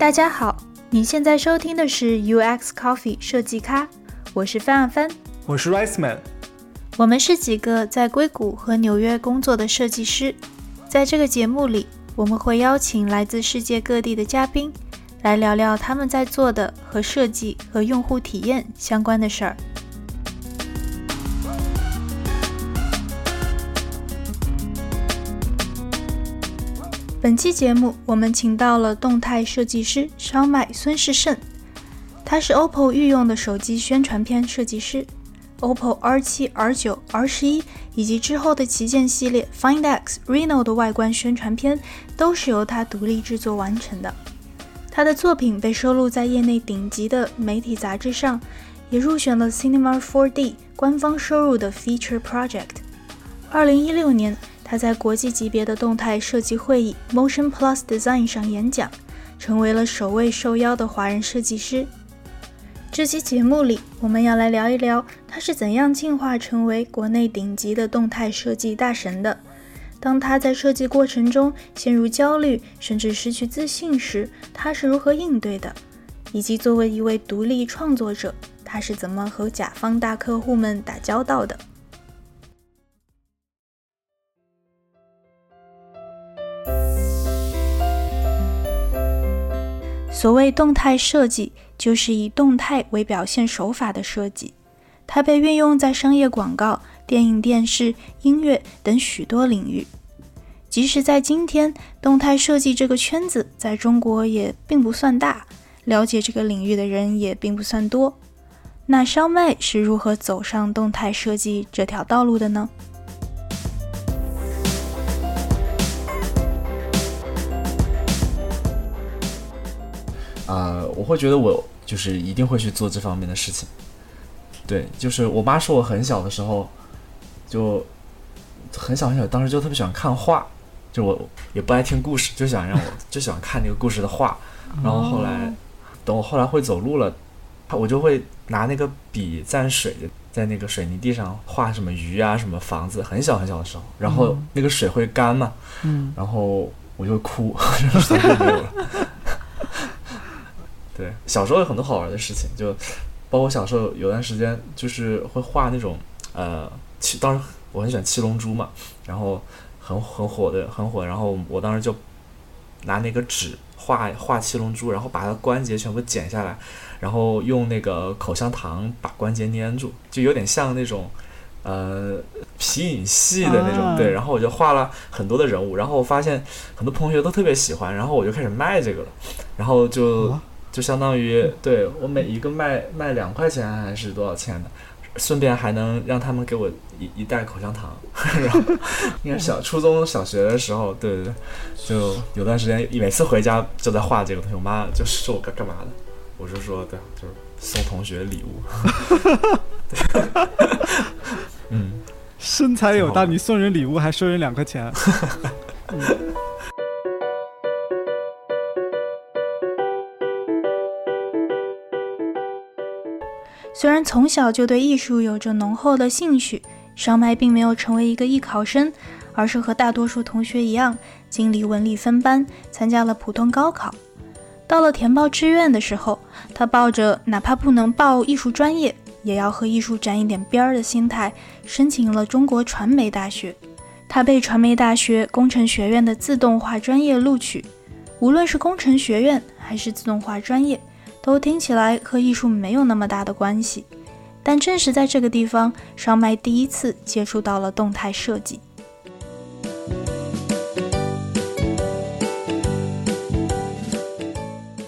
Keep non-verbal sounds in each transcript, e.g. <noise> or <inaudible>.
大家好，你现在收听的是 UX Coffee 设计咖，我是范范，我是 Rice Man，我们是几个在硅谷和纽约工作的设计师，在这个节目里，我们会邀请来自世界各地的嘉宾，来聊聊他们在做的和设计和用户体验相关的事儿。本期节目，我们请到了动态设计师烧麦孙世胜，他是 OPPO 御用的手机宣传片设计师，OPPO R7、R9、R11 以及之后的旗舰系列 Find X、Reno 的外观宣传片都是由他独立制作完成的。他的作品被收录在业内顶级的媒体杂志上，也入选了 Cinema 4D 官方收入的 Feature Project。二零一六年。他在国际级别的动态设计会议 Motion Plus Design 上演讲，成为了首位受邀的华人设计师。这期节目里，我们要来聊一聊他是怎样进化成为国内顶级的动态设计大神的。当他在设计过程中陷入焦虑，甚至失去自信时，他是如何应对的？以及作为一位独立创作者，他是怎么和甲方大客户们打交道的？所谓动态设计，就是以动态为表现手法的设计。它被运用在商业广告、电影、电视、音乐等许多领域。即使在今天，动态设计这个圈子在中国也并不算大，了解这个领域的人也并不算多。那烧麦是如何走上动态设计这条道路的呢？啊，我会觉得我就是一定会去做这方面的事情。对，就是我妈说我很小的时候就很小很小，当时就特别喜欢看画，就我也不爱听故事，就想让我就喜欢看那个故事的画。然后后来等我后来会走路了，我就会拿那个笔蘸水，在那个水泥地上画什么鱼啊，什么房子。很小很小的时候，然后那个水会干嘛，嗯，然后我就会哭，<laughs> 就没有了。对，小时候有很多好玩的事情，就包括小时候有段时间就是会画那种呃七，当时我很喜欢七龙珠嘛，然后很很火的很火，然后我当时就拿那个纸画画七龙珠，然后把它关节全部剪下来，然后用那个口香糖把关节粘住，就有点像那种呃皮影戏的那种，对，然后我就画了很多的人物，然后我发现很多同学都特别喜欢，然后我就开始卖这个了，然后就。就相当于对我每一个卖卖两块钱还是多少钱的，顺便还能让他们给我一一袋口香糖。<laughs> 然后应该小初中小学的时候，对对对，就有段时间每次回家就在画这个东西。我妈就说我干干嘛的，我就说对，就是送同学礼物。<laughs> <laughs> 嗯，身材有大，你送人礼物还收人两块钱。虽然从小就对艺术有着浓厚的兴趣，烧麦并没有成为一个艺考生，而是和大多数同学一样，经历文理分班，参加了普通高考。到了填报志愿的时候，他抱着哪怕不能报艺术专业，也要和艺术沾一点边儿的心态，申请了中国传媒大学。他被传媒大学工程学院的自动化专业录取。无论是工程学院还是自动化专业。都听起来和艺术没有那么大的关系，但正是在这个地方，烧麦第一次接触到了动态设计。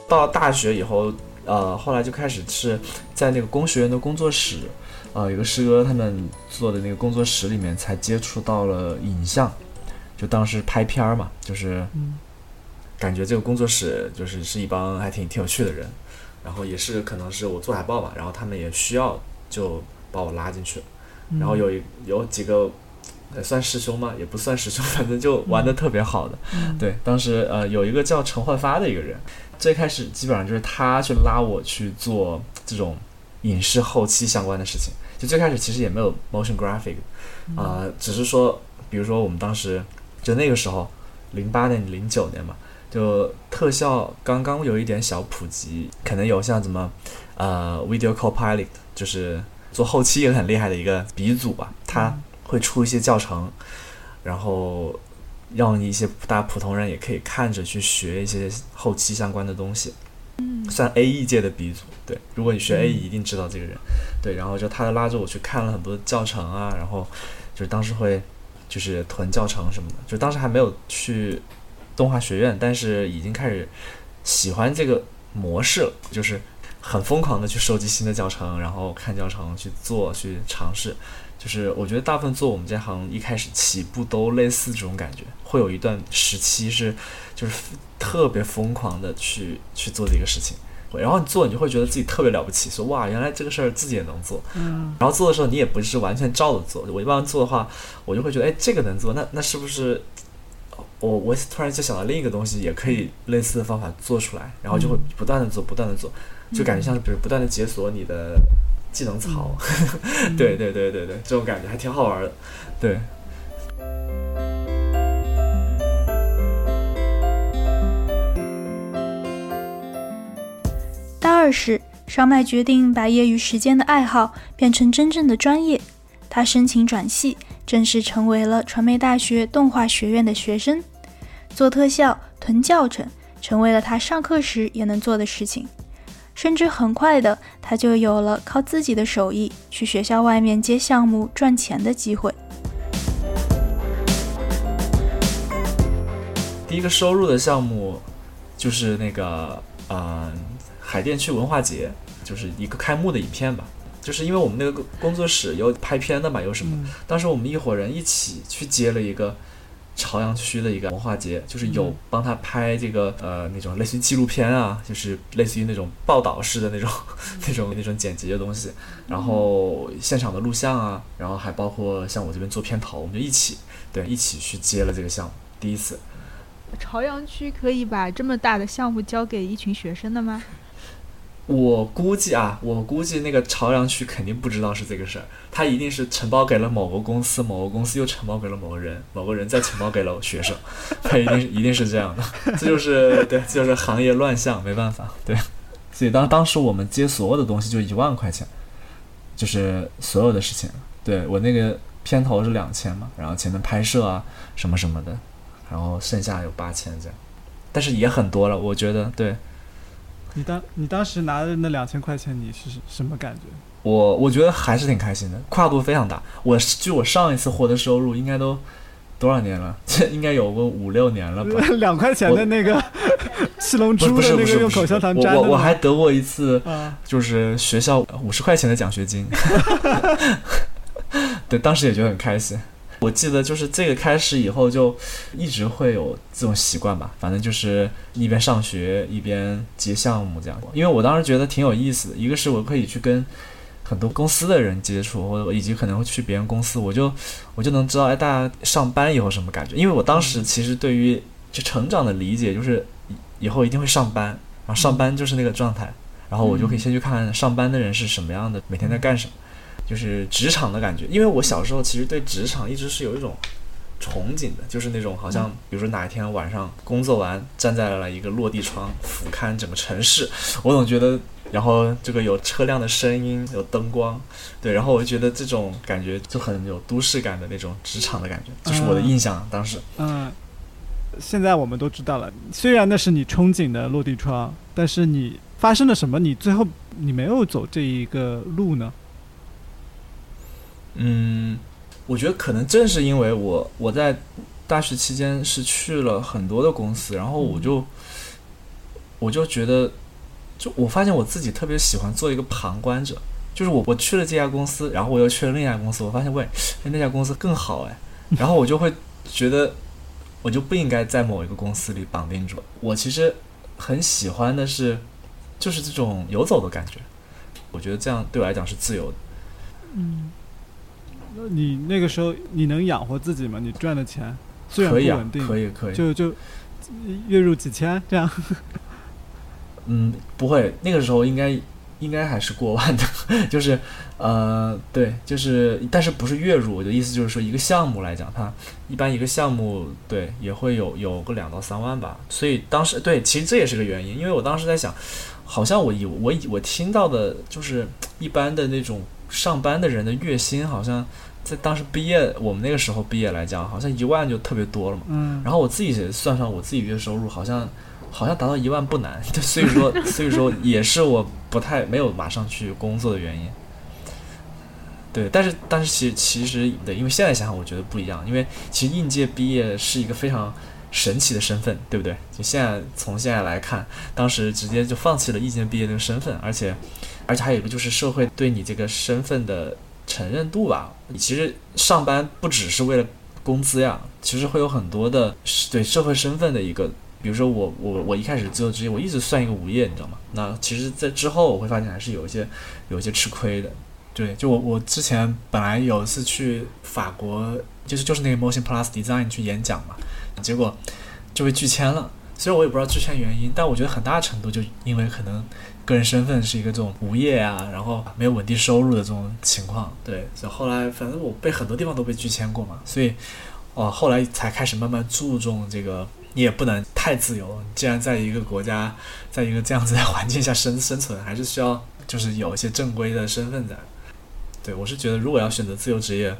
到大学以后，呃，后来就开始是在那个工学院的工作室，呃，有个师哥他们做的那个工作室里面，才接触到了影像，就当时拍片儿嘛，就是感觉这个工作室就是是一帮还挺挺有趣的人。然后也是可能是我做海报嘛，然后他们也需要就把我拉进去了。然后有一有几个算师兄嘛，也不算师兄，<laughs> 反正就玩的特别好的。对，当时呃有一个叫陈焕发的一个人，最开始基本上就是他去拉我去做这种影视后期相关的事情。就最开始其实也没有 motion graphic，啊，只是说比如说我们当时就那个时候零八年零九年嘛。就特效刚刚有一点小普及，可能有像怎么呃 Video Copilot，就是做后期也很厉害的一个鼻祖吧，他会出一些教程，然后让一些大家普通人也可以看着去学一些后期相关的东西。嗯算 A E 界的鼻祖。对，如果你学 A E，一定知道这个人。对，然后就他拉着我去看了很多教程啊，然后就是当时会就是囤教程什么的，就当时还没有去动画学院，但是已经开始喜欢这个模式了，就是很疯狂的去收集新的教程，然后看教程去做去尝试。就是我觉得大部分做我们这行一开始起步都类似这种感觉，会有一段时期是就是特别疯狂的去去做这个事情，然后你做你就会觉得自己特别了不起，说哇原来这个事儿自己也能做，嗯，然后做的时候你也不是完全照着做，我一般做的话，我就会觉得哎这个能做，那那是不是我我突然就想到另一个东西也可以类似的方法做出来，然后就会不断的做不断的做，就感觉像是比如不断的解锁你的技能槽，<laughs> 对对对对对，这种感觉还挺好玩的，对。大二时，烧麦决定把业余时间的爱好变成真正的专业。他申请转系，正式成为了传媒大学动画学院的学生。做特效、囤教程，成为了他上课时也能做的事情。甚至很快的，他就有了靠自己的手艺去学校外面接项目赚钱的机会。第一个收入的项目就是那个呃海淀区文化节，就是一个开幕的影片吧。就是因为我们那个工作室有拍片的嘛，有什么？嗯当时我们一伙人一起去接了一个朝阳区的一个文化节，就是有嗯帮他拍这个呃那种类似于纪录片啊，就是类似于那种报道式的那种 <laughs> 那种那种剪辑的东西，然后现场的录像啊，然后还包括像我这边做片头，我们就一起对一起去接了这个项目，第一次。朝阳区可以把这么大的项目交给一群学生的吗？我估计啊，我估计那个朝阳区肯定不知道是这个事儿，他一定是承包给了某个公司，某个公司又承包给了某个人，某个人再承包给了学生，<laughs> 他一定一定是这样的，这就是对，就是行业乱象，没办法，对。所以当当时我们接所有的东西就一万块钱，就是所有的事情，对我那个片头是两千嘛，然后前面拍摄啊什么什么的，然后剩下有八千这样，但是也很多了，我觉得对。你当你当时拿的那两千块钱，你是什么感觉？我我觉得还是挺开心的，跨度非常大。我据我上一次获得收入应该都多少年了？这 <laughs> 应该有个五六年了吧？<laughs> 两块钱的那个七龙珠是的那个用口香糖粘的我我我还得过一次，啊，就是学校五十块钱的奖学金。<laughs> 对，当时也觉得很开心。我记得就是这个开始以后，就一直会有这种习惯吧。反正就是一边上学一边接项目这样。因为我当时觉得挺有意思的，一个是我可以去跟很多公司的人接触，或者以及可能会去别人公司，我就我就能知道，哎，大家上班以后什么感觉。因为我当时其实对于就成长的理解就是以后一定会上班，然后上班就是那个状态，然后我就可以先去看上班的人是什么样的，每天在干什么。就是职场的感觉，因为我小时候其实对职场一直是有一种憧憬的，就是那种好像，比如说哪一天晚上工作完，站在了一个落地窗，俯瞰整个城市，我总觉得，然后这个有车辆的声音，有灯光，对，然后我就觉得这种感觉就很有都市感的那种职场的感觉，这是我的印象，当时。嗯，现在我们都知道了，虽然那是你憧憬的落地窗，但是你发生了什么？你最后你没有走这一个路呢？嗯，我觉得可能正是因为我我在大学期间是去了很多的公司，然后我就我就觉得，就我发现我自己特别喜欢做一个旁观者，就是我我去了这家公司，然后我又去了另一家公司，我发现喂，哎那家公司更好哎，然后我就会觉得我就不应该在某一个公司里绑定住。我其实很喜欢的是，就是这种游走的感觉，我觉得这样对我来讲是自由的。嗯，那你那个时候你能养活自己吗？你赚的钱虽然不可以啊稳，定，可以可以，就就月入几千这样。嗯，不会，那个时候应该应该还是过万的，<laughs> 就是呃对，就是但是不是月入，我的意思就是说一个项目来讲，它一般一个项目对也会有有个两到三万吧，所以当时对，其实这也是个原因，因为我当时在想，好像我以我以我听到的就是一般的那种上班的人的月薪好像。在当时毕业，我们那个时候毕业来讲，好像一万就特别多了嘛。嗯，然后我自己算算我自己月收入，好像好像达到一万不难。<laughs> 所以说，<laughs> 所以说也是我不太没有马上去工作的原因。对，但是但是其其实对，因为现在想想，我觉得不一样。因为其实应届毕业是一个非常神奇的身份，对不对？就现在从现在来看，当时直接就放弃了应届毕业这个身份，而且而且还有一个就是社会对你这个身份的。承认度吧，你其实上班不只是为了工资呀，其实会有很多的对社会身份的一个，比如说我我我一开始自由职业，我一直算一个无业，你知道吗？那其实，在之后我会发现还是有一些有一些吃亏的。对，就我我之前本来有一次去法国，就是就是那个 Motion Plus Design 去演讲嘛，结果就被拒签了。虽然我也不知道拒签原因，但我觉得很大程度就因为可能。个人身份是一个这种无业啊，然后没有稳定收入的这种情况，对，所以后来反正我被很多地方都被拒签过嘛，所以，哦，后来才开始慢慢注重这个，你也不能太自由，既然在一个国家，在一个这样子的环境下生生存，还是需要就是有一些正规的身份在。对我是觉得，如果要选择自由职业，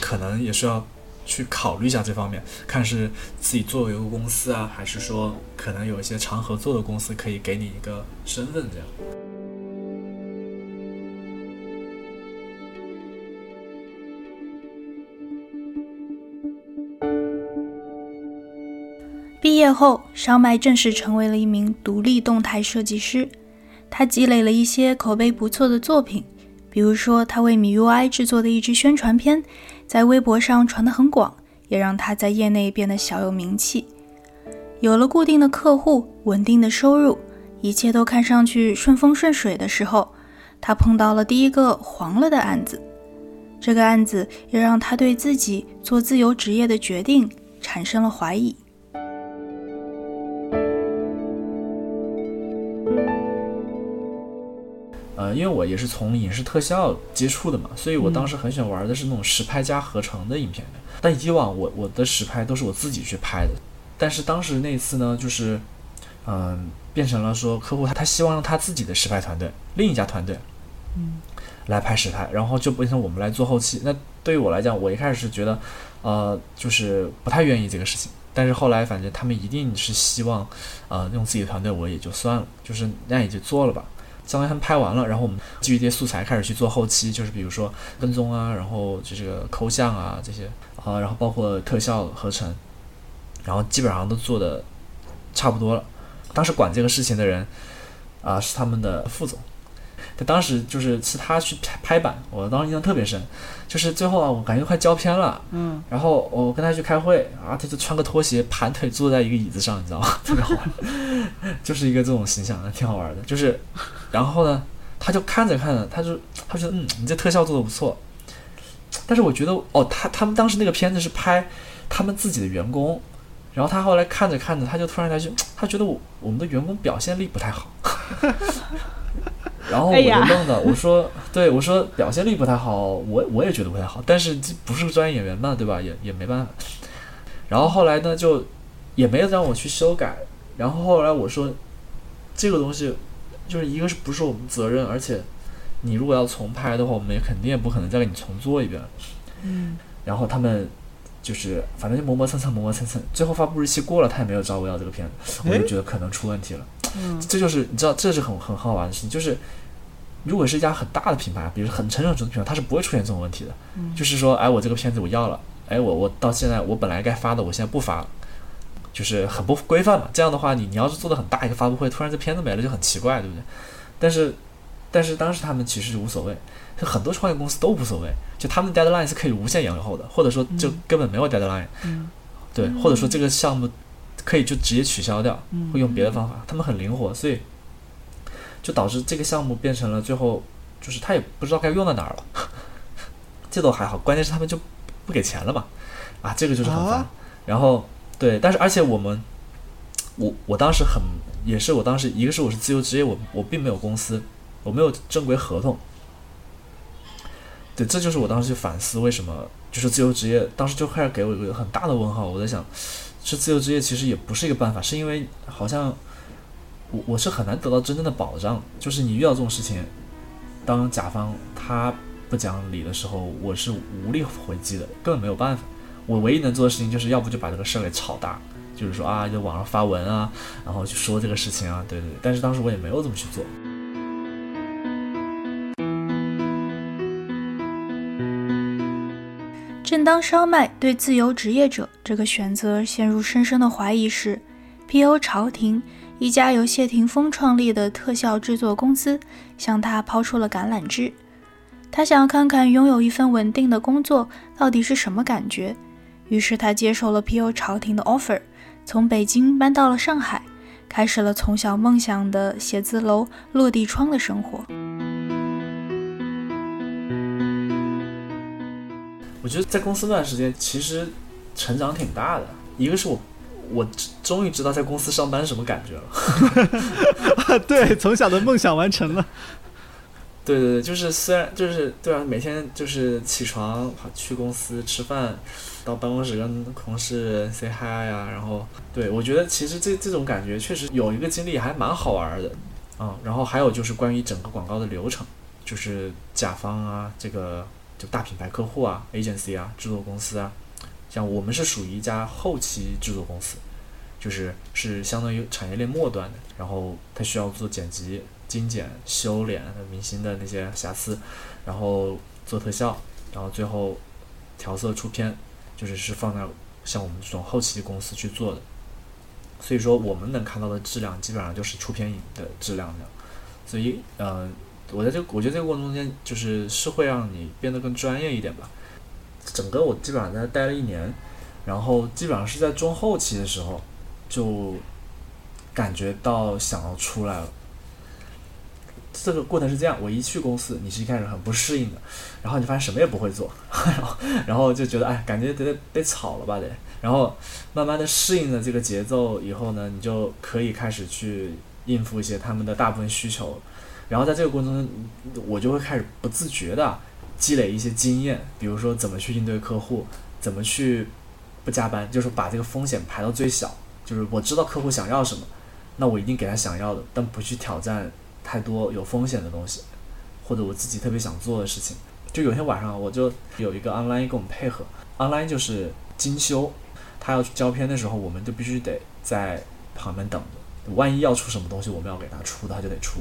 可能也需要。去考虑一下这方面，看是自己作为一个公司啊，还是说可能有一些常合作的公司可以给你一个身份这样。毕业后，烧麦正式成为了一名独立动态设计师。他积累了一些口碑不错的作品，比如说他为米 UI 制作的一支宣传片。在微博上传得很广，也让他在业内变得小有名气。有了固定的客户、稳定的收入，一切都看上去顺风顺水的时候，他碰到了第一个黄了的案子。这个案子也让他对自己做自由职业的决定产生了怀疑。呃，因为我也是从影视特效接触的嘛，所以我当时很喜欢玩的是那种实拍加合成的影片。但以往我我的实拍都是我自己去拍的，但是当时那次呢，就是嗯，变成了说客户他他希望用他自己的实拍团队，另一家团队，嗯，来拍实拍，然后就变成我们来做后期。那对于我来讲，我一开始是觉得，呃，就是不太愿意这个事情。但是后来反正他们一定是希望，呃，用自己的团队，我也就算了，就是那也就做了吧。相当于他们拍完了，然后我们基于这些素材开始去做后期，就是比如说跟踪啊，然后就这个抠像啊这些啊，然后包括特效合成，然后基本上都做的差不多了。当时管这个事情的人啊是他们的副总。他当时就是是他去拍拍板，我当时印象特别深，就是最后啊，我感觉快胶片了，嗯，然后我跟他去开会啊，他就穿个拖鞋盘腿坐在一个椅子上，你知道吗？<laughs> 特别好玩，就是一个这种形象，挺好玩的。就是，然后呢，他就看着看着，他就他觉得嗯，你这特效做的不错，但是我觉得哦，他他们当时那个片子是拍他们自己的员工，然后他后来看着看着，他就突然他就他觉得我我们的员工表现力不太好。<laughs> 然后我就愣了，我说，对我说表现力不太好，我我也觉得不太好，但是这不是专业演员嘛，对吧？也也没办法。然后后来呢，就也没有让我去修改。然后后来我说，这个东西就是一个是不是我们责任，而且你如果要重拍的话，我们也肯定也不可能再给你重做一遍。嗯。然后他们就是反正就磨磨蹭蹭，磨磨蹭蹭，最后发布日期过了，他也没有找我要这个片子，我就觉得可能出问题了。嗯。这就是你知道，这是很很好玩的事情，就是。如果是一家很大的品牌，比如很成熟的品牌，它是不会出现这种问题的。就是说，哎，我这个片子我要了，哎，我我到现在我本来该发的，我现在不发了，就是很不规范嘛。这样的话，你你要是做的很大一个发布会，突然这片子没了，就很奇怪，对不对？但是，但是当时他们其实是无所谓，就很多创业公司都无所谓，就他们的 deadline 是可以无限延后的，或者说就根本没有 deadline，对，或者说这个项目可以就直接取消掉，会用别的方法，他们很灵活，所以。就导致这个项目变成了最后，就是他也不知道该用在哪儿了。<laughs> 这都还好，关键是他们就不给钱了嘛，啊，这个就是很烦。然后对，但是而且我们，我我当时很也是我当时一个是我是自由职业，我我并没有公司，我没有正规合同。对，这就是我当时去反思为什么就是自由职业，当时就开始给我一个很大的问号。我在想，是自由职业其实也不是一个办法，是因为好像我我是很难得到真正的保障。就是你遇到这种事情，当甲方他不讲理的时候，我是无力回击的，根本没有办法。我唯一能做的事情就是要不就把这个事儿给炒大，就是说啊，就网上发文啊，然后去说这个事情啊，对对对。但是当时我也没有这么去做。正当烧麦对自由职业者这个选择陷入深深的怀疑时，P.O. 朝廷一家由谢霆锋创立的特效制作公司向他抛出了橄榄枝。他想要看看拥有一份稳定的工作到底是什么感觉，于是他接受了 P.O. 朝廷的 offer，从北京搬到了上海，开始了从小梦想的写字楼落地窗的生活。我觉得在公司那段时间，其实成长挺大的。一个是我，我终于知道在公司上班什么感觉了。<laughs> 对，从小的梦想完成了。对对对，就是虽然就是对啊，每天就是起床跑去公司吃饭，到办公室跟同事 say hi 呀，然后对我觉得其实这这种感觉确实有一个经历还蛮好玩的啊。然后还有就是关于整个广告的流程，就是甲方啊这个。就大品牌客户啊，agency 啊，制作公司啊，像我们是属于一家后期制作公司，就是是相当于产业链末端的，然后他需要做剪辑、精简、修脸明星的那些瑕疵，然后做特效，然后最后调色出片，就是是放在像我们这种后期公司去做的。所以说，我们能看到的质量基本上就是出片影的质量的。所以，呃。我在这个，我觉得这个过程中间，就是是会让你变得更专业一点吧。整个我基本上在待了一年，然后基本上是在中后期的时候，就感觉到想要出来了。这个过程是这样：我一去公司，你是一开始很不适应的，然后你发现什么也不会做，<laughs> 然后然后就觉得哎，感觉得得吵了吧得，然后慢慢的适应了这个节奏以后呢，你就可以开始去应付一些他们的大部分需求。然后在这个过程中，我就会开始不自觉的积累一些经验，比如说怎么去应对客户，怎么去不加班，就是把这个风险排到最小。就是我知道客户想要什么，那我一定给他想要的，但不去挑战太多有风险的东西，或者我自己特别想做的事情。就有天晚上，我就有一个 online 跟我们配合，online 就是精修，他要去交片的时候，我们就必须得在旁边等着，万一要出什么东西，我们要给他出，他就得出。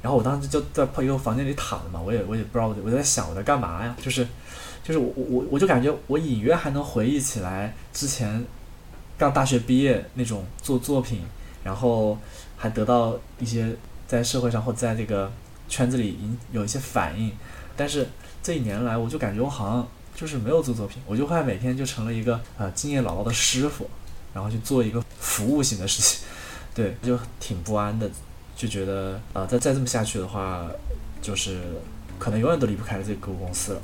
然后我当时就在一个房间里躺着嘛，我也我也不知道我在想我在干嘛呀，就是，就是我我我就感觉我隐约还能回忆起来之前刚大学毕业那种做作品，然后还得到一些在社会上或在这个圈子里引有一些反应，但是这一年来我就感觉我好像就是没有做作品，我就快每天就成了一个呃经验老道的师傅，然后去做一个服务型的事情，<laughs> 对，就挺不安的。就觉得啊，再再这么下去的话，就是可能永远都离不开这个公司了。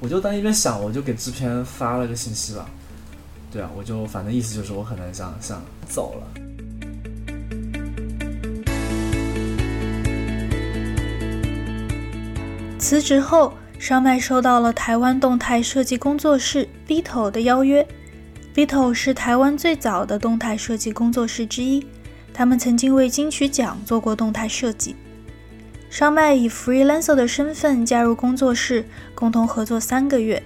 我就在一边想，我就给制片发了个信息吧。对啊，我就反正意思就是我可能想想走了。辞职后，烧麦收到了台湾动态设计工作室 Beetle 的邀约。Beetle 是台湾最早的动态设计工作室之一。他们曾经为金曲奖做过动态设计。烧麦以 freelancer 的身份加入工作室，共同合作三个月，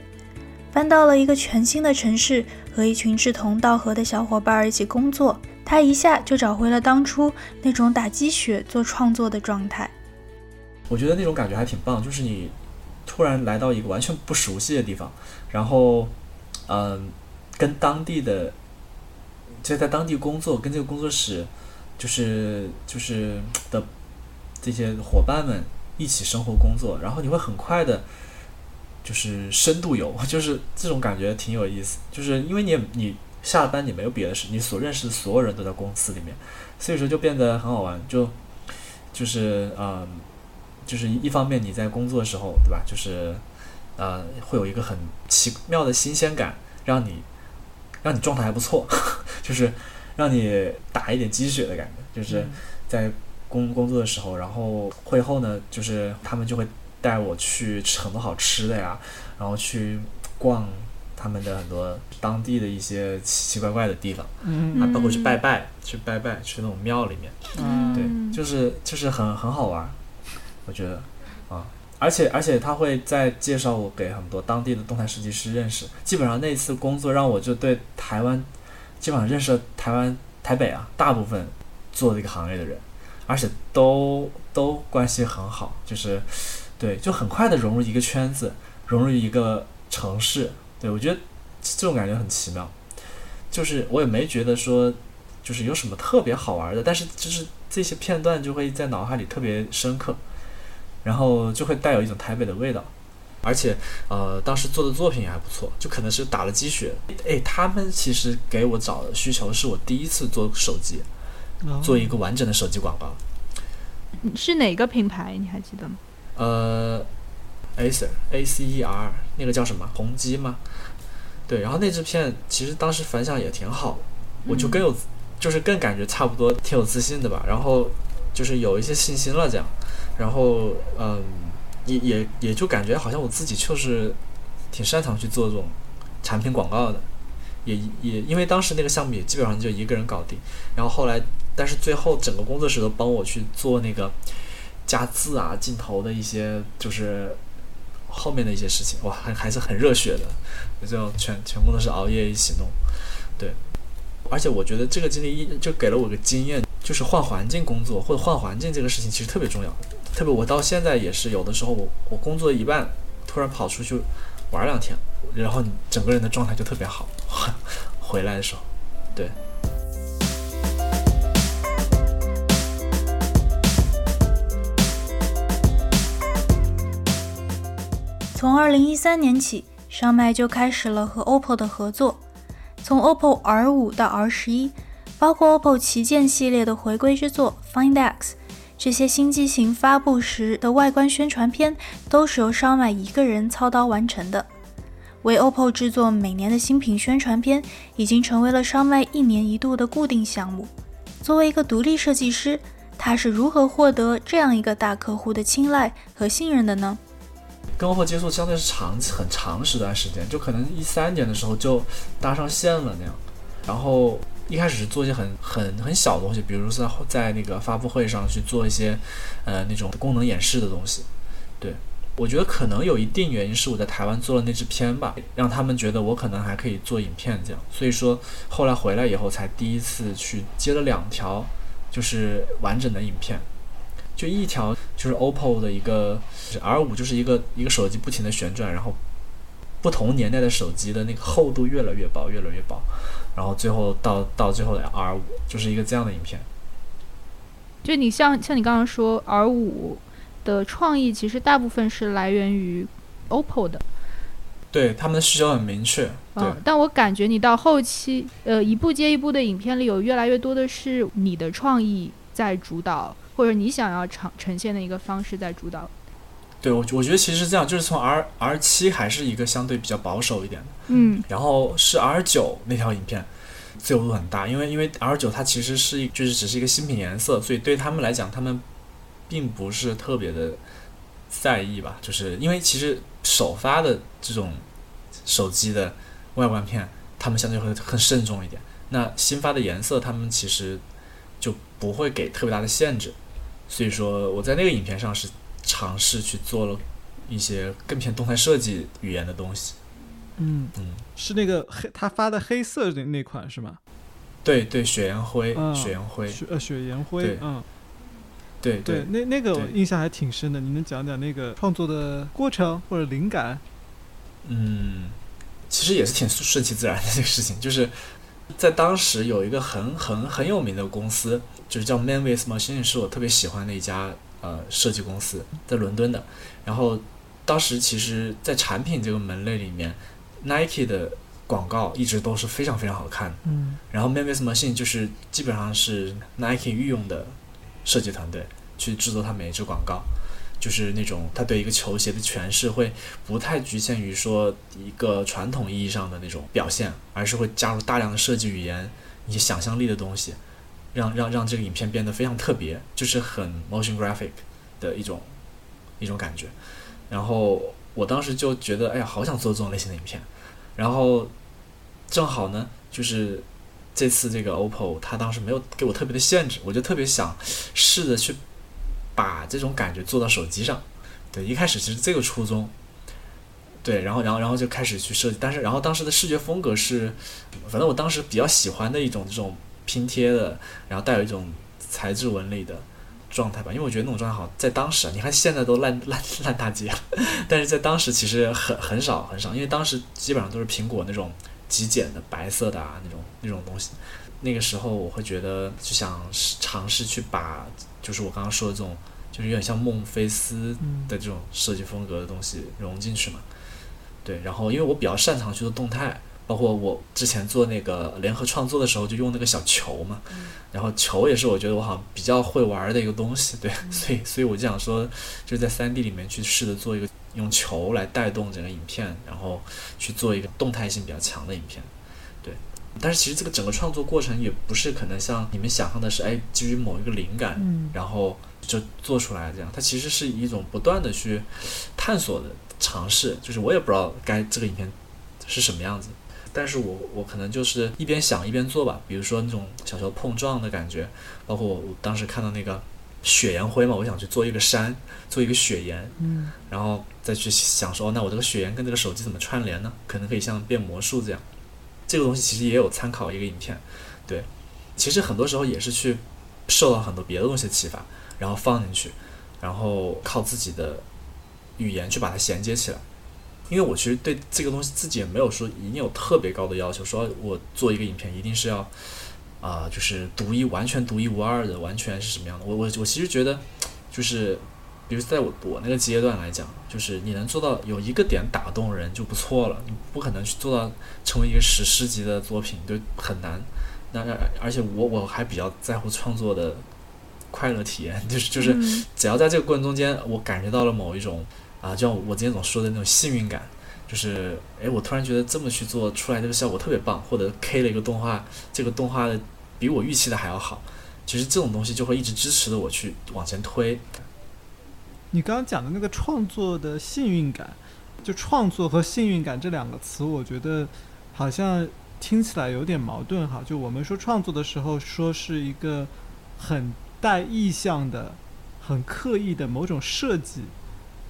搬到了一个全新的城市，和一群志同道合的小伙伴一起工作。他一下就找回了当初那种打鸡血做创作的状态。我觉得那种感觉还挺棒，就是你突然来到一个完全不熟悉的地方，然后，嗯，跟当地的，就在当地工作，跟这个工作室。就是就是的这些伙伴们一起生活工作，然后你会很快的，就是深度游，<laughs> 就是这种感觉挺有意思。就是因为你你下了班你没有别的事，你所认识的所有人都在公司里面，所以说就变得很好玩。就就是嗯，就是一方面你在工作的时候，对吧？就是呃，会有一个很奇妙的新鲜感，让你让你状态还不错，<laughs> 就是。让你打一点鸡血的感觉，就是在工工作的时候，然后会后呢，就是他们就会带我去吃很多好吃的呀，然后去逛他们的很多当地的一些奇奇怪怪的地方，嗯还包括去嗯拜拜，去拜拜，去那种庙里面。嗯对，嗯就是就是很很好玩，我觉得啊，而且而且他会再介绍我给很多当地的动态设计师认识。基本上那次工作让我就对台湾，基本上认识了台湾台北啊大部分做这个行业的人，而且都都关系很好，就是对，就很快的融入一个圈子，融入一个城市。对我觉得这种感觉很奇妙，就是我也没觉得说。就是有什么特别好玩的，但是就是这些片段就会在脑海里特别深刻，然后就会带有一种台北的味道，而且呃，当时做的作品也还不错，就可能是打了鸡血。哎，他们其实给我找的需求是我第一次做手机，哦做一个完整的手机广告。是哪个品牌？你还记得吗？呃，Acer A C E R 那个叫什么宏基吗？对，然后那支片其实当时反响也挺好，我就更有，就是更感觉差不多挺有自信的吧，然后就是有一些信心了这样，然后嗯，也也也就感觉好像我自己就是挺擅长去做这种产品广告的，也也因为当时那个项目也基本上就一个人搞定，然后后来但是最后整个工作室都帮我去做那个加字啊镜头的一些就是后面的一些事情，哇，还还是很热血的，就全全工作室熬夜一起弄，对，而且我觉得这个经历一就给了我个经验，就是换环境工作或者换环境这个事情其实特别重要，特别我到现在也是有的时候我我工作一半突然跑出去玩两天，然后你整个人的状态就特别好，<laughs> 回来的时候，对。从二零一三年起，上麦就开始了和 OPPO 的合作。从 OPPO R 五到 R 十一，包括 OPPO 旗舰系列的回归之作 Find X，这些新机型发布时的外观宣传片都是由烧麦一个人操刀完成的。为 OPPO 制作每年的新品宣传片，已经成为了烧麦一年一度的固定项目。作为一个独立设计师，他是如何获得这样一个大客户的青睐和信任的呢？跟 OPPO 接触相对是长很长时段时间，就可能一三年的时候就搭上线了那样。然后一开始是做一些很很很小的东西，比如说在那个发布会上去做一些呃那种功能演示的东西。对我觉得可能有一定原因是我在台湾做了那支片吧，让他们觉得我可能还可以做影片这样。所以说后来回来以后才第一次去接了两条就是完整的影片。就一条就是 OPPO 的一个 R 五，就是一个一个手机不停的旋转，然后不同年代的手机的那个厚度越来越薄，越来越薄，然后最后到到最后的 R 五，就是一个这样的影片。就你像像你刚刚说 R 五的创意，其实大部分是来源于 OPPO 的，对他们的需求很明确，对，嗯，但我感觉你到后期，呃，一部接一部的影片里，有越来越多的是你的创意在主导，或者你想要呈呈现的一个方式在主导。对我我觉得其实是这样，就是从 R R 七还是一个相对比较保守一点的，嗯。然后是 R 九那条影片自由度很大，因为因为 R 九它其实是一就是只是一个新品颜色，所以对他们来讲，他们并不是特别的在意吧，就是因为其实首发的这种手机的外观片，他们相对会很慎重一点。那新发的颜色，他们其实就不会给特别大的限制，所以说我在那个影片上是尝试去做了一些更偏动态设计语言的东西。嗯，嗯，是那个黑他发的黑色的那款是吗？对对，雪颜灰，嗯雪颜灰，雪呃雪颜灰对，嗯，对对，那那个我印象还挺深的。你能讲讲那个创作的过程或者灵感？嗯，其实也是挺顺其自然的这个事情，就是在当时有一个很很很有名的公司，就是叫 Man with Machine，是我特别喜欢的一家呃设计公司，在伦敦的。然后当时其实，在产品这个门类里面，Nike 的广告一直都是非常非常好看的。嗯然后 with Machine 就是基本上是 Nike 御用的设计团队去制作它每一支广告，就是那种他对一个球鞋的诠释会不太局限于说一个传统意义上的那种表现，而是会加入大量的设计语言、一些想象力的东西，让让让这个影片变得非常特别，就是很 motion graphic 的一种一种感觉。然后我当时就觉得，哎呀，好想做这种类型的影片。然后正好呢，就是这次这个 OPPO，它当时没有给我特别的限制，我就特别想试着去把这种感觉做到手机上。对，一开始其实这个初衷。对，然后然后然后就开始去设计，但是然后当时的视觉风格是，反正我当时比较喜欢的一种这种拼贴的，然后带有一种材质纹理的状态吧，因为我觉得那种状态好，在当时啊，你看现在都烂 <laughs> 烂烂大街了，但是在当时其实很很少很少，因为当时基本上都是苹果那种极简的白色的啊那种那种东西，那个时候我会觉得就想尝试去把就是我刚刚说的这种就是有点像孟菲斯的这种设计风格的东西融进去嘛。对，然后因为我比较擅长去做动态，包括我之前做那个联合创作的时候就用那个小球嘛，然后球也是我觉得我好像比较会玩的一个东西，对，<laughs> 所以所以我就想说，就是在三 D 里面去试着做一个用球来带动整个影片，然后去做一个动态性比较强的影片，对。但是其实这个整个创作过程也不是可能像你们想象的是，哎，基于某一个灵感，然后就做出来这样，它其实是一种不断的去探索的。尝试就是我也不知道该这个影片是什么样子，但是我我可能就是一边想一边做吧。比如说那种小时候碰撞的感觉，包括我我当时看到那个雪岩灰嘛，我想去做一个山，做一个雪岩，嗯，然后再去想说，那我这个雪岩跟这个手机怎么串联呢？可能可以像变魔术这样。这个东西其实也有参考一个影片，对，其实很多时候也是去受到很多别的东西的启发，然后放进去，然后靠自己的。语言去把它衔接起来，因为我其实对这个东西自己也没有说一定有特别高的要求，说我做一个影片一定是要啊，就是独一完全独一无二的，完全是什么样的？我我我其实觉得，就是比如在我我那个阶段来讲，就是你能做到有一个点打动人就不错了，你不可能去做到成为一个史诗级的作品，就很难。那那而且我我还比较在乎创作的快乐体验，就是就是只要在这个过程中间，我感觉到了某一种。啊，就像我今天总说的那种幸运感，就是，哎，我突然觉得这么去做出来这个效果特别棒，或者 K 了一个动画，这个动画的比我预期的还要好，其实这种东西就会一直支持着我去往前推。你刚刚讲的那个创作的幸运感，就创作和幸运感这两个词，我觉得好像听起来有点矛盾哈。就我们说创作的时候，说是一个很带意向的、很刻意的某种设计。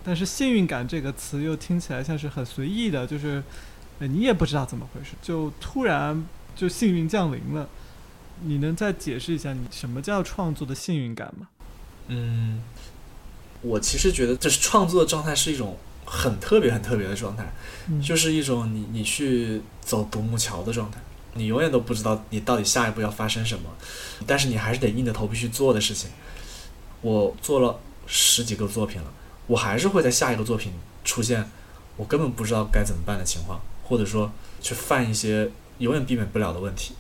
但是“幸运感”这个词又听起来像是很随意的，就是，呃，你也不知道怎么回事，就突然就幸运降临了。你能再解释一下你什么叫创作的幸运感吗？嗯，我其实觉得这是创作的状态是一种很特别、很特别的状态，就是一种你你去走独木桥的状态，你永远都不知道你到底下一步要发生什么，但是你还是得硬着头皮去做的事情。我做了十几个作品了。我还是会在下一个作品出现我根本不知道该怎么办的情况，或者说去犯一些永远避免不了的问题。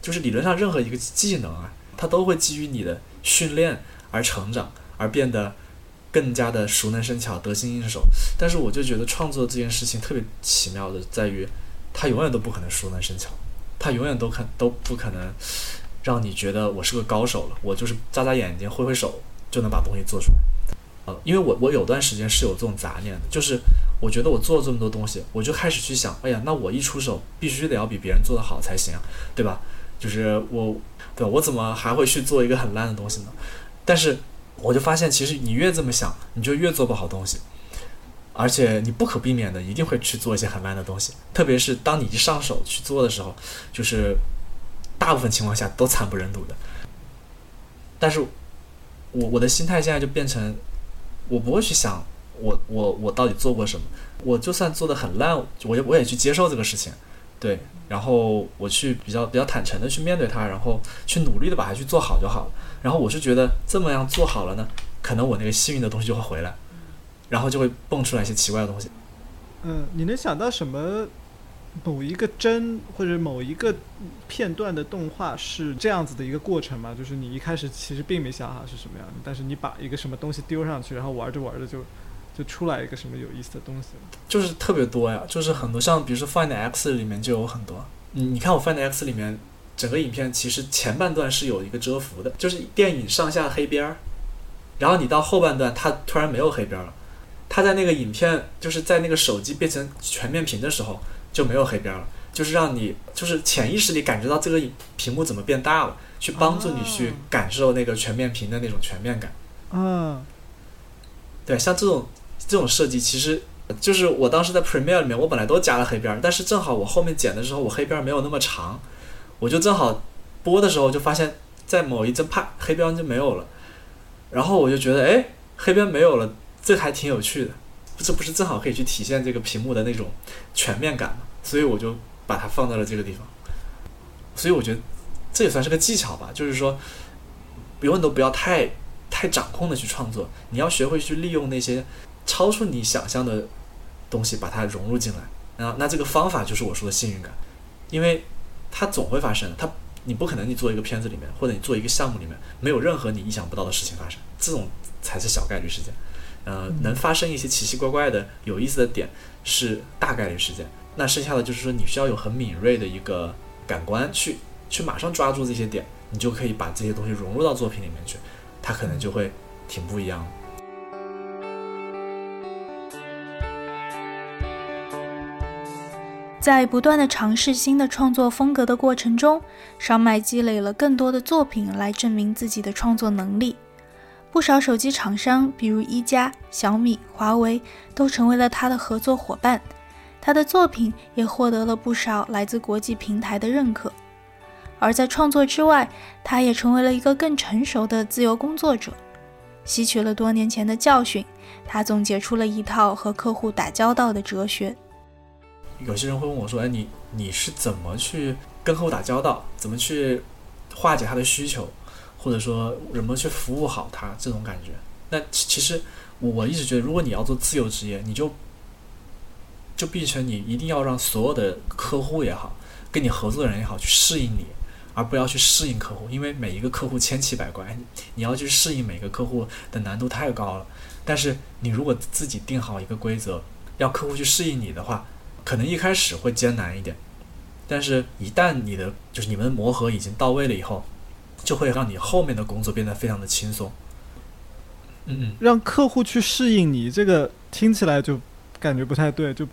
就是理论上任何一个技能啊，它都会基于你的训练而成长，而变得更加的熟能生巧、得心应手。但是我就觉得创作这件事情特别奇妙的在于，它永远都不可能熟能生巧，它永远都可都不可能让你觉得我是个高手了，我就是眨眨眼睛、挥挥手就能把东西做出来。呃，因为我我有段时间是有这种杂念的，就是我觉得我做了这么多东西，我就开始去想，哎呀，那我一出手必须得要比别人做得好才行，对吧？就是我，对吧？我怎么还会去做一个很烂的东西呢？但是我就发现，其实你越这么想，你就越做不好东西，而且你不可避免的一定会去做一些很烂的东西，特别是当你一上手去做的时候，就是大部分情况下都惨不忍睹的。但是我我的心态现在就变成。我不会去想我我我到底做过什么，我就算做的很烂，我也我也去接受这个事情，对，然后我去比较比较坦诚的去面对它，然后去努力的把它去做好就好了。然后我是觉得这么样做好了呢，可能我那个幸运的东西就会回来，然后就会蹦出来一些奇怪的东西。嗯，你能想到什么？某一个帧或者某一个片段的动画是这样子的一个过程吗？就是你一开始其实并没想好是什么样的，但是你把一个什么东西丢上去，然后玩着玩着就就出来一个什么有意思的东西就是特别多呀，就是很多像比如说 Find X 里面就有很多。你你看我 Find X 里面整个影片其实前半段是有一个遮幅的，就是电影上下黑边儿，然后你到后半段它突然没有黑边了，它在那个影片就是在那个手机变成全面屏的时候就没有黑边了，就是让你就是潜意识里感觉到这个屏幕怎么变大了，去帮助你去感受那个全面屏的那种全面感。嗯，对，像这种这种设计，其实就是我当时在 Premiere 里面，我本来都加了黑边，但是正好我后面剪的时候，我黑边没有那么长，我就正好播的时候就发现，在某一帧啪黑边就没有了，然后我就觉得，哎，黑边没有了，这还挺有趣的，这不是正好可以去体现这个屏幕的那种全面感吗？所以我就把它放在了这个地方，所以我觉得这也算是个技巧吧，就是说，永远都不要太。太掌控的去创作，你要学会去利用那些超出你想象的东西，把它融入进来。那那这个方法就是我说的幸运感，因为它总会发生。它你不可能你做一个片子里面，或者你做一个项目里面，没有任何你意想不到的事情发生，这种才是小概率事件。呃，能发生一些奇奇怪怪的、有意思的点是大概率事件。那剩下的就是说，你需要有很敏锐的一个感官去去马上抓住这些点，你就可以把这些东西融入到作品里面去。它可能就会挺不一样。在不断的尝试新的创作风格的过程中，烧麦积累了更多的作品来证明自己的创作能力。不少手机厂商，比如一加、小米、华为，都成为了他的合作伙伴。他的作品也获得了不少来自国际平台的认可。而在创作之外，他也成为了一个更成熟的自由工作者。吸取了多年前的教训，他总结出了一套和客户打交道的哲学。有些人会问我说：“哎，你你是怎么去跟客户打交道？怎么去化解他的需求？或者说怎么去服务好他？这种感觉？”那其其实我一直觉得，如果你要做自由职业，你就就变成你一定要让所有的客户也好，跟你合作的人也好，去适应你。而不要去适应客户，因为每一个客户千奇百怪，你要去适应每个客户的难度太高了。但是你如果自己定好一个规则，要客户去适应你的话，可能一开始会艰难一点，但是一旦你的就是你们磨合已经到位了以后，就会让你后面的工作变得非常的轻松。嗯嗯，让客户去适应你，这个听起来就感觉不太对，就。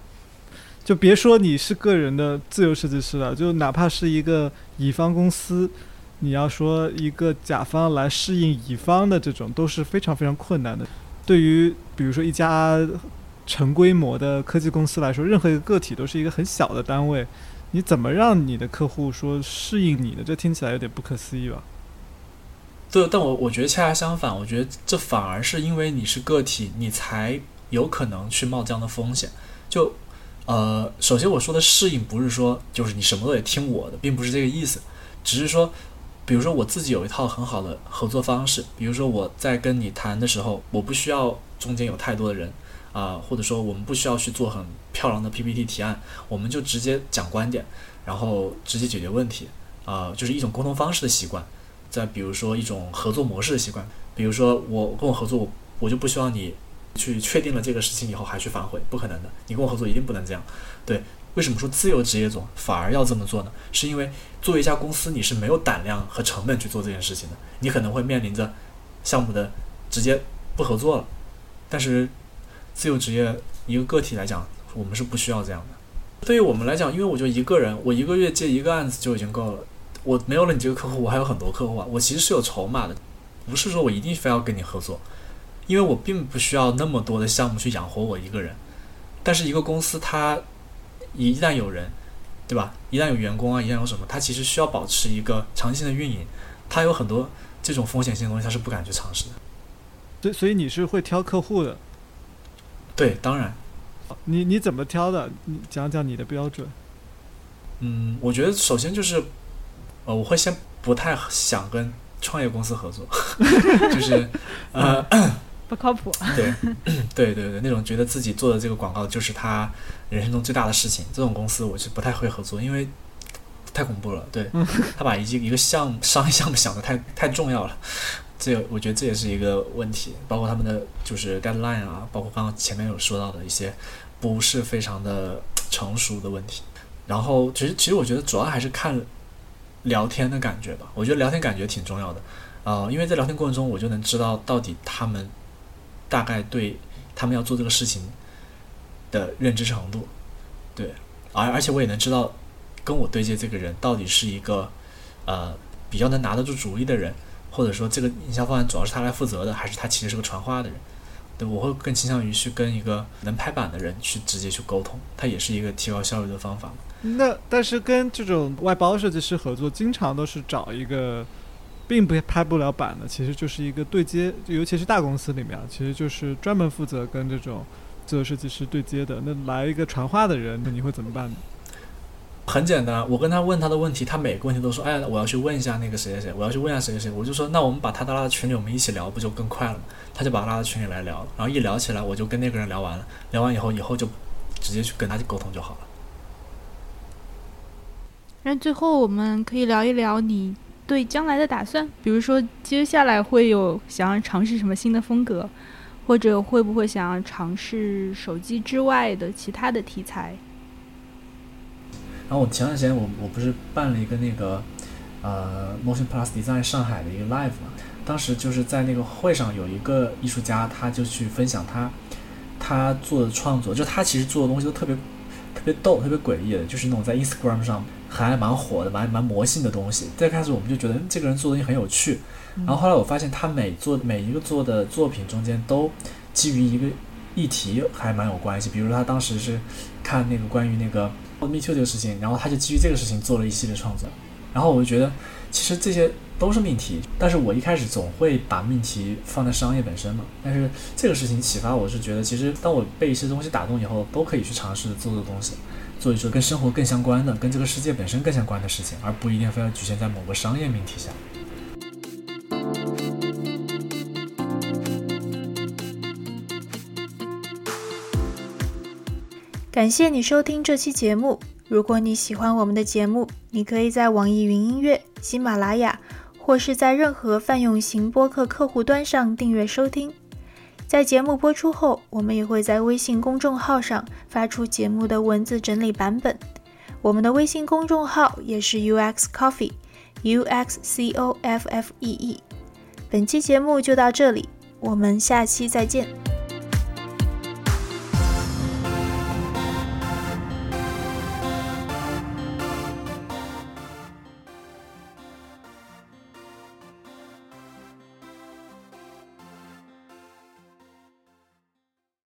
就别说你是个人的自由设计师了，就哪怕是一个乙方公司，你要说一个甲方来适应乙方的这种，都是非常非常困难的。对于比如说一家成规模的科技公司来说，任何一个个体都是一个很小的单位，你怎么让你的客户说适应你的？这听起来有点不可思议吧？对，但我我觉得恰恰相反，我觉得这反而是因为你是个体，你才有可能去冒这样的风险。就呃，首先我说的适应不是说就是你什么都得听我的，并不是这个意思，只是说，比如说我自己有一套很好的合作方式，比如说我在跟你谈的时候，我不需要中间有太多的人啊，或者说我们不需要去做很漂亮的 PPT 提案，我们就直接讲观点，然后直接解决问题啊，就是一种沟通方式的习惯。再比如说一种合作模式的习惯，比如说我跟我合作，我就不希望你。去确定了这个事情以后还去反悔，不可能的。你跟我合作一定不能这样。对，为什么说自由职业者反而要这么做呢？是因为作为一家公司，你是没有胆量和成本去做这件事情的。你可能会面临着项目的直接不合作了。但是自由职业一个个体来讲，我们是不需要这样的。对于我们来讲，因为我就一个人，我一个月接一个案子就已经够了。我没有了你这个客户，我还有很多客户啊。我其实是有筹码的，不是说我一定非要跟你合作。因为我并不需要那么多的项目去养活我一个人，但是一个公司它一旦有人，对吧？一旦有员工啊，一旦有什么，它其实需要保持一个长期性的运营，它有很多这种风险性的东西，它是不敢去尝试的。对，所以你是会挑客户的。对，当然。你你怎么挑的？你讲讲你的标准。嗯，我觉得首先就是，呃，我会先不太想跟创业公司合作，<laughs> 就是呃。<laughs> 不靠谱。对，对对对，那种觉得自己做的这个广告就是他人生中最大的事情，这种公司我是不太会合作，因为太恐怖了。对他把一一个项目商业项目想的太太重要了，这我觉得这也是一个问题。包括他们的就是 deadline 啊，包括刚刚前面有说到的一些不是非常的成熟的问题。然后其实其实我觉得主要还是看聊天的感觉吧。我觉得聊天感觉挺重要的，呃，因为在聊天过程中，我就能知道到底他们大概对他们要做这个事情的认知程度，对，而而且我也能知道跟我对接这个人到底是一个呃比较能拿得住主意的人，或者说这个营销方案主要是他来负责的，还是他其实是个传话的人。对，我会更倾向于去跟一个能拍板的人去直接去沟通，它也是一个提高效率的方法。那但是跟这种外包设计师合作，经常都是找一个并不拍不了板的，其实就是一个对接，尤其是大公司里面，其实就是专门负责跟这种自由设计师对接的。那来一个传话的人，那你会怎么办呢？很简单，我跟他问他的问题，他每个问题都说：“哎，我要去问一下那个谁谁谁，我要去问一下谁谁谁。”我就说：“那我们把他拉到群里，我们一起聊，不就更快了吗？”他就把他拉到群里来聊，然后一聊起来，我就跟那个人聊完了，聊完以后，以后就直接去跟他去沟通就好了。那最后我们可以聊一聊你对将来的打算，比如说接下来会有想要尝试什么新的风格，或者会不会想要尝试手机之外的其他的题材？然后我前段时间我我不是办了一个那个呃 Motion Plus Design 上海的一个 live 嘛，当时就是在那个会上有一个艺术家，他就去分享他他做的创作，就他其实做的东西都特别特别逗、特别诡异的，就是那种在 Instagram 上还蛮火的、蛮蛮魔性的东西。最开始我们就觉得这个人做的东西很有趣，然后后来我发现他每做每一个做的作品中间都基于一个议题还蛮有关系，比如他当时是看那个关于那个。Me Too 这个事情，然后他就基于这个事情做了一系列创作，然后我就觉得其实这些都是命题，但是我一开始总会把命题放在商业本身嘛。但是这个事情启发我是觉得，其实当我被一些东西打动以后，都可以去尝试做做东西，做一做跟生活更相关的、跟这个世界本身更相关的事情，而不一定非要局限在某个商业命题下。感谢你收听这期节目。如果你喜欢我们的节目，你可以在网易云音乐、喜马拉雅，或是在任何泛用型播客客户端上订阅收听。在节目播出后，我们也会在微信公众号上发出节目的文字整理版本。我们的微信公众号也是 UX Coffee，U X C O F F E E。本期节目就到这里，我们下期再见。